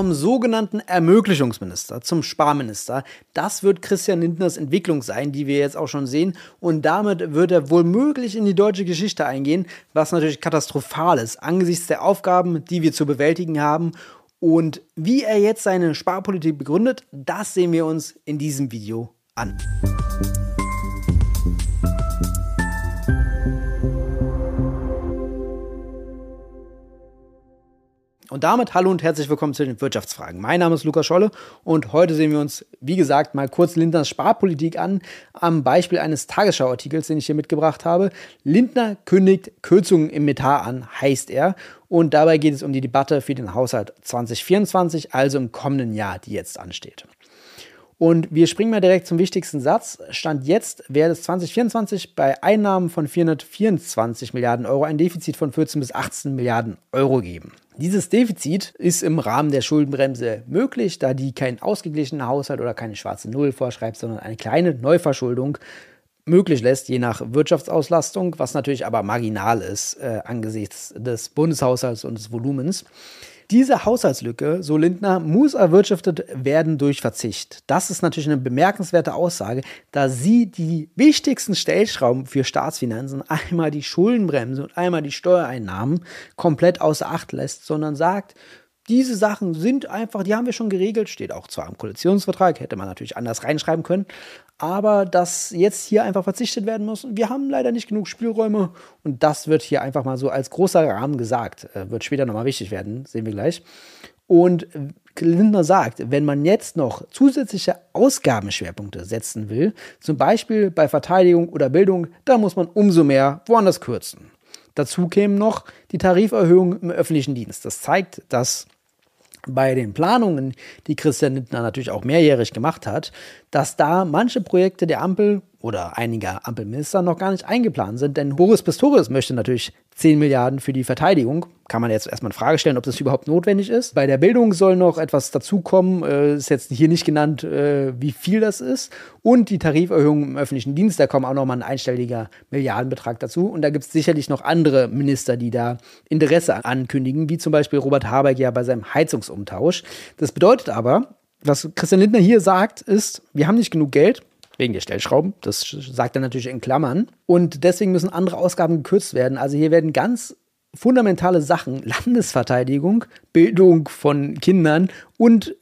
Vom sogenannten Ermöglichungsminister zum Sparminister, das wird Christian Lindners Entwicklung sein, die wir jetzt auch schon sehen. Und damit wird er womöglich in die deutsche Geschichte eingehen, was natürlich katastrophal ist angesichts der Aufgaben, die wir zu bewältigen haben. Und wie er jetzt seine Sparpolitik begründet, das sehen wir uns in diesem Video an. Und damit hallo und herzlich willkommen zu den Wirtschaftsfragen. Mein Name ist Lukas Scholle und heute sehen wir uns, wie gesagt, mal kurz Lindners Sparpolitik an, am Beispiel eines Tagesschauartikels, den ich hier mitgebracht habe. Lindner kündigt Kürzungen im Metall an, heißt er. Und dabei geht es um die Debatte für den Haushalt 2024, also im kommenden Jahr, die jetzt ansteht. Und wir springen mal direkt zum wichtigsten Satz. Stand jetzt wäre es 2024 bei Einnahmen von 424 Milliarden Euro ein Defizit von 14 bis 18 Milliarden Euro geben. Dieses Defizit ist im Rahmen der Schuldenbremse möglich, da die keinen ausgeglichenen Haushalt oder keine schwarze Null vorschreibt, sondern eine kleine Neuverschuldung möglich lässt, je nach Wirtschaftsauslastung, was natürlich aber marginal ist äh, angesichts des Bundeshaushalts und des Volumens. Diese Haushaltslücke, so Lindner, muss erwirtschaftet werden durch Verzicht. Das ist natürlich eine bemerkenswerte Aussage, da sie die wichtigsten Stellschrauben für Staatsfinanzen, einmal die Schuldenbremse und einmal die Steuereinnahmen, komplett außer Acht lässt, sondern sagt, diese Sachen sind einfach, die haben wir schon geregelt, steht auch zwar im Koalitionsvertrag, hätte man natürlich anders reinschreiben können, aber dass jetzt hier einfach verzichtet werden muss. Wir haben leider nicht genug Spielräume und das wird hier einfach mal so als großer Rahmen gesagt. Äh, wird später nochmal wichtig werden, sehen wir gleich. Und Lindner sagt, wenn man jetzt noch zusätzliche Ausgabenschwerpunkte setzen will, zum Beispiel bei Verteidigung oder Bildung, dann muss man umso mehr woanders kürzen. Dazu kämen noch die Tariferhöhung im öffentlichen Dienst. Das zeigt, dass bei den Planungen, die Christian Lindner natürlich auch mehrjährig gemacht hat, dass da manche Projekte der Ampel oder einiger Ampelminister noch gar nicht eingeplant sind. Denn Boris Pistorius möchte natürlich 10 Milliarden für die Verteidigung. Kann man jetzt erstmal in Frage stellen, ob das überhaupt notwendig ist. Bei der Bildung soll noch etwas dazukommen. Äh, ist jetzt hier nicht genannt, äh, wie viel das ist. Und die Tariferhöhung im öffentlichen Dienst, da kommt auch noch mal ein einstelliger Milliardenbetrag dazu. Und da gibt es sicherlich noch andere Minister, die da Interesse ankündigen, wie zum Beispiel Robert Habeck ja bei seinem Heizungsumtausch. Das bedeutet aber, was Christian Lindner hier sagt, ist, wir haben nicht genug Geld, wegen der Stellschrauben. Das sagt er natürlich in Klammern. Und deswegen müssen andere Ausgaben gekürzt werden. Also hier werden ganz fundamentale Sachen, Landesverteidigung, Bildung von Kindern und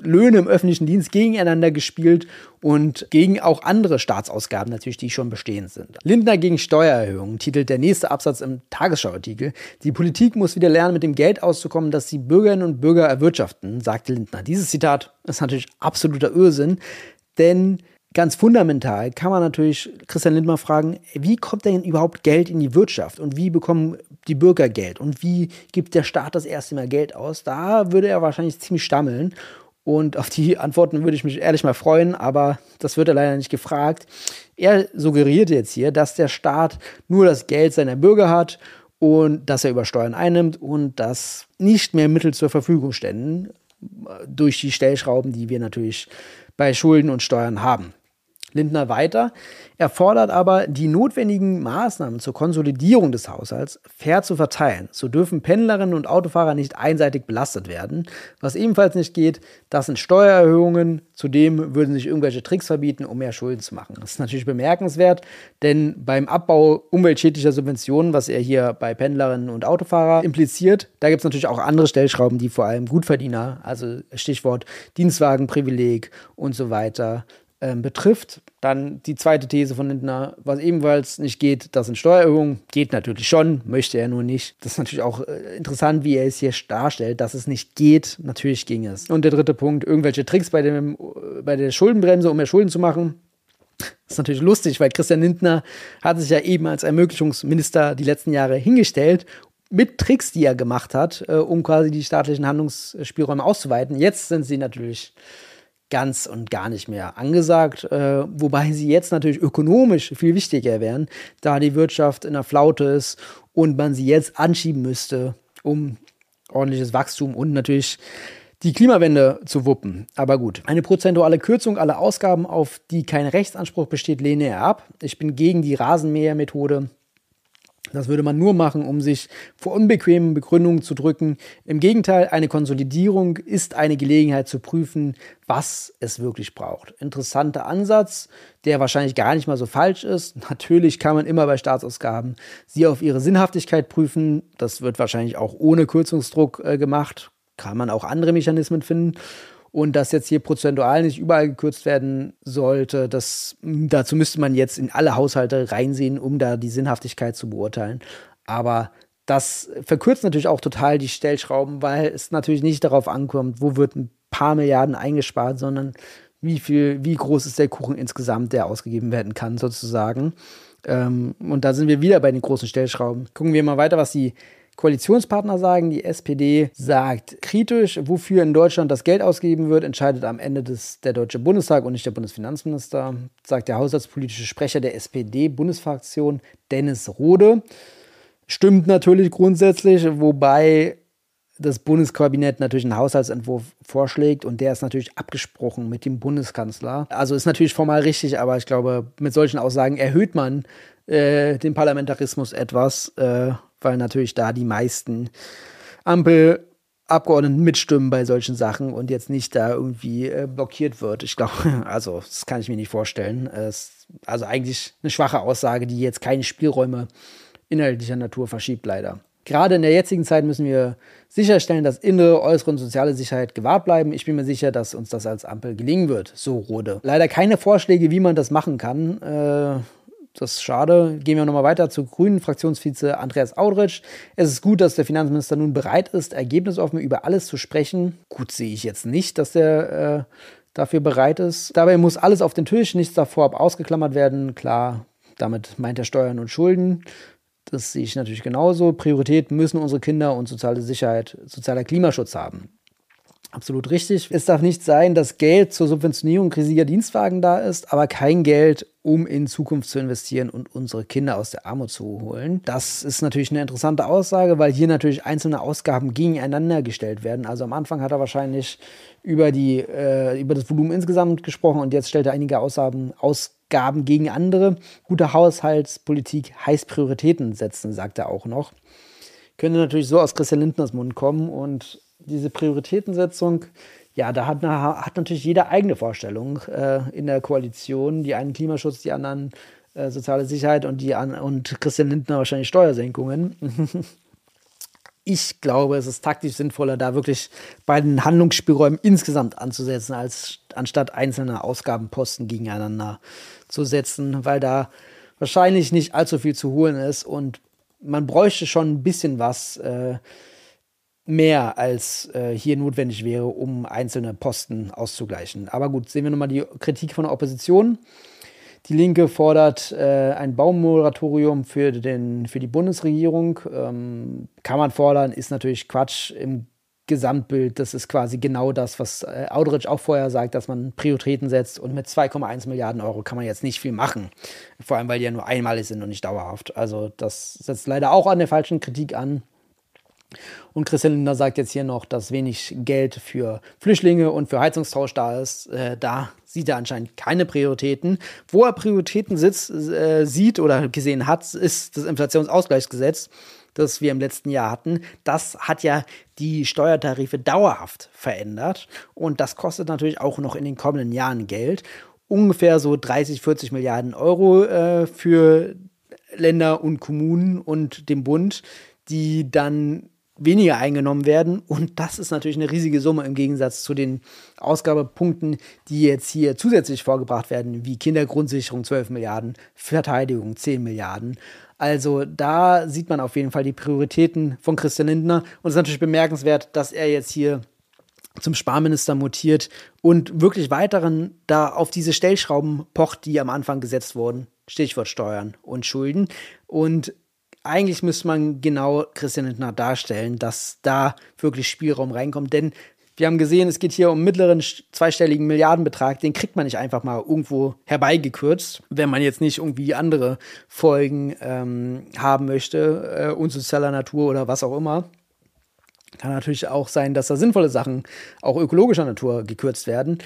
Löhne im öffentlichen Dienst gegeneinander gespielt und gegen auch andere Staatsausgaben natürlich, die schon bestehend sind. Lindner gegen Steuererhöhungen titelt der nächste Absatz im Tagesschauartikel. Die Politik muss wieder lernen, mit dem Geld auszukommen, das die Bürgerinnen und Bürger erwirtschaften, sagte Lindner. Dieses Zitat ist natürlich absoluter Irrsinn, denn ganz fundamental kann man natürlich Christian Lindner fragen, wie kommt denn überhaupt Geld in die Wirtschaft und wie bekommen die Bürger Geld und wie gibt der Staat das erste Mal Geld aus? Da würde er wahrscheinlich ziemlich stammeln. Und auf die Antworten würde ich mich ehrlich mal freuen, aber das wird er leider nicht gefragt. Er suggeriert jetzt hier, dass der Staat nur das Geld seiner Bürger hat und dass er über Steuern einnimmt und dass nicht mehr Mittel zur Verfügung ständen durch die Stellschrauben, die wir natürlich bei Schulden und Steuern haben. Lindner weiter. Er fordert aber, die notwendigen Maßnahmen zur Konsolidierung des Haushalts fair zu verteilen. So dürfen Pendlerinnen und Autofahrer nicht einseitig belastet werden. Was ebenfalls nicht geht, das sind Steuererhöhungen. Zudem würden sich irgendwelche Tricks verbieten, um mehr Schulden zu machen. Das ist natürlich bemerkenswert, denn beim Abbau umweltschädlicher Subventionen, was er hier bei Pendlerinnen und Autofahrer impliziert, da gibt es natürlich auch andere Stellschrauben, die vor allem Gutverdiener, also Stichwort Dienstwagenprivileg und so weiter, ähm, betrifft. Dann die zweite These von Lindner, was ebenfalls nicht geht, das sind Steuererhöhungen. Geht natürlich schon, möchte er nur nicht. Das ist natürlich auch äh, interessant, wie er es hier darstellt, dass es nicht geht. Natürlich ging es. Und der dritte Punkt, irgendwelche Tricks bei, dem, äh, bei der Schuldenbremse, um mehr Schulden zu machen. Das ist natürlich lustig, weil Christian Lindner hat sich ja eben als Ermöglichungsminister die letzten Jahre hingestellt mit Tricks, die er gemacht hat, äh, um quasi die staatlichen Handlungsspielräume auszuweiten. Jetzt sind sie natürlich ganz und gar nicht mehr angesagt, äh, wobei sie jetzt natürlich ökonomisch viel wichtiger wären, da die Wirtschaft in der Flaute ist und man sie jetzt anschieben müsste, um ordentliches Wachstum und natürlich die Klimawende zu wuppen. Aber gut, eine prozentuale Kürzung aller Ausgaben, auf die kein Rechtsanspruch besteht, lehne er ab. Ich bin gegen die Rasenmähermethode Das würde man nur machen, um sich vor unbequemen Begründungen zu drücken. Im Gegenteil, eine Konsolidierung ist eine Gelegenheit zu prüfen, was es wirklich braucht. Interessanter Ansatz, der wahrscheinlich gar nicht mal so falsch ist. Natürlich kann man immer bei Staatsausgaben sie auf ihre Sinnhaftigkeit prüfen. Das wird wahrscheinlich auch ohne Kürzungsdruck äh, gemacht. Kann man auch andere Mechanismen finden und dass jetzt hier prozentual nicht überall gekürzt werden sollte, das, dazu müsste man jetzt in alle Haushalte reinsehen, um da die Sinnhaftigkeit zu beurteilen. Aber das verkürzt natürlich auch total die Stellschrauben, weil es natürlich nicht darauf ankommt, wo wird ein paar Milliarden eingespart, sondern wie viel, wie groß ist der Kuchen insgesamt, der ausgegeben werden kann, sozusagen. Ähm, und da sind wir wieder bei den großen Stellschrauben. Gucken wir mal weiter, was die Koalitionspartner sagen. Die SPD sagt kritisch, wofür in Deutschland das Geld ausgegeben wird, entscheidet am Ende des, der Deutsche Bundestag und nicht der Bundesfinanzminister, sagt der haushaltspolitische Sprecher der SPD-Bundesfraktion Dennis Rode. Stimmt natürlich grundsätzlich, wobei das Bundeskabinett natürlich einen Haushaltsentwurf vorschlägt und der ist natürlich abgesprochen mit dem Bundeskanzler. Also ist natürlich formal richtig, aber ich glaube, mit solchen Aussagen erhöht man äh, den Parlamentarismus etwas. Äh, weil natürlich da die meisten Ampelabgeordneten mitstimmen bei solchen Sachen und jetzt nicht da irgendwie äh, blockiert wird. Ich glaube, also das kann ich mir nicht vorstellen. Es, also eigentlich eine schwache Aussage, die jetzt keine Spielräume inhaltlicher Natur verschiebt, leider. Gerade in der jetzigen Zeit müssen wir sicherstellen, dass innere, äußere und soziale Sicherheit gewahrt bleiben. Ich bin mir sicher, dass uns das als Ampel gelingen wird, so Rode. Leider keine Vorschläge, wie man das machen kann. Äh, das ist schade. Gehen wir nochmal weiter zu Grünen Fraktionsvize Andreas Audrich. Es ist gut, dass der Finanzminister nun bereit ist, ergebnisoffen über alles zu sprechen. Gut sehe ich jetzt nicht, dass der äh, dafür bereit ist. Dabei muss alles auf den Tisch, nichts davor ausgeklammert werden. Klar, damit meint er Steuern und Schulden. Das sehe ich natürlich genauso. Priorität müssen unsere Kinder und soziale Sicherheit, sozialer Klimaschutz haben. Absolut richtig. Es darf nicht sein, dass Geld zur Subventionierung riesiger Dienstwagen da ist, aber kein Geld, um in Zukunft zu investieren und unsere Kinder aus der Armut zu holen. Das ist natürlich eine interessante Aussage, weil hier natürlich einzelne Ausgaben gegeneinander gestellt werden. Also am Anfang hat er wahrscheinlich über, die, äh, über das Volumen insgesamt gesprochen und jetzt stellt er einige Ausgaben, Ausgaben gegen andere. Gute Haushaltspolitik heißt Prioritäten setzen, sagt er auch noch. Könnte natürlich so aus Christian Lindners Mund kommen und diese Prioritätensetzung, ja, da hat, hat natürlich jeder eigene Vorstellung äh, in der Koalition. Die einen Klimaschutz, die anderen äh, soziale Sicherheit und, die an, und Christian Lindner wahrscheinlich Steuersenkungen. ich glaube, es ist taktisch sinnvoller, da wirklich bei den Handlungsspielräumen insgesamt anzusetzen, als anstatt einzelne Ausgabenposten gegeneinander zu setzen, weil da wahrscheinlich nicht allzu viel zu holen ist und man bräuchte schon ein bisschen was. Äh, mehr als äh, hier notwendig wäre, um einzelne Posten auszugleichen. Aber gut, sehen wir nochmal die Kritik von der Opposition. Die Linke fordert äh, ein Baummoratorium für, den, für die Bundesregierung. Ähm, kann man fordern, ist natürlich Quatsch im Gesamtbild. Das ist quasi genau das, was äh, Audrich auch vorher sagt, dass man Prioritäten setzt. Und mit 2,1 Milliarden Euro kann man jetzt nicht viel machen. Vor allem, weil die ja nur einmalig sind und nicht dauerhaft. Also das setzt leider auch an der falschen Kritik an. Und Christian Lindner sagt jetzt hier noch, dass wenig Geld für Flüchtlinge und für Heizungstausch da ist. Äh, da sieht er anscheinend keine Prioritäten. Wo er Prioritäten sitzt, äh, sieht oder gesehen hat, ist das Inflationsausgleichsgesetz, das wir im letzten Jahr hatten. Das hat ja die Steuertarife dauerhaft verändert. Und das kostet natürlich auch noch in den kommenden Jahren Geld. Ungefähr so 30, 40 Milliarden Euro äh, für Länder und Kommunen und den Bund, die dann weniger eingenommen werden. Und das ist natürlich eine riesige Summe im Gegensatz zu den Ausgabepunkten, die jetzt hier zusätzlich vorgebracht werden, wie Kindergrundsicherung 12 Milliarden, Verteidigung 10 Milliarden. Also da sieht man auf jeden Fall die Prioritäten von Christian Lindner. Und es ist natürlich bemerkenswert, dass er jetzt hier zum Sparminister mutiert und wirklich weiteren da auf diese Stellschrauben pocht, die am Anfang gesetzt wurden. Stichwort Steuern und Schulden. Und eigentlich müsste man genau Christian Lindner darstellen, dass da wirklich Spielraum reinkommt. Denn wir haben gesehen, es geht hier um mittleren zweistelligen Milliardenbetrag. Den kriegt man nicht einfach mal irgendwo herbeigekürzt, wenn man jetzt nicht irgendwie andere Folgen ähm, haben möchte, äh, unsozialer Natur oder was auch immer. Kann natürlich auch sein, dass da sinnvolle Sachen auch ökologischer Natur gekürzt werden.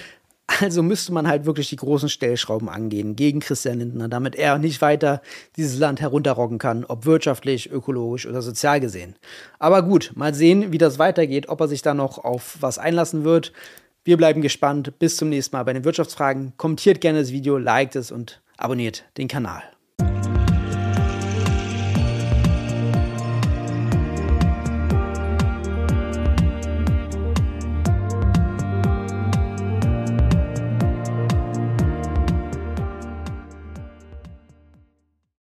Also müsste man halt wirklich die großen Stellschrauben angehen gegen Christian Lindner, damit er nicht weiter dieses Land herunterrocken kann, ob wirtschaftlich, ökologisch oder sozial gesehen. Aber gut, mal sehen, wie das weitergeht, ob er sich da noch auf was einlassen wird. Wir bleiben gespannt. Bis zum nächsten Mal bei den Wirtschaftsfragen. Kommentiert gerne das Video, liked es und abonniert den Kanal.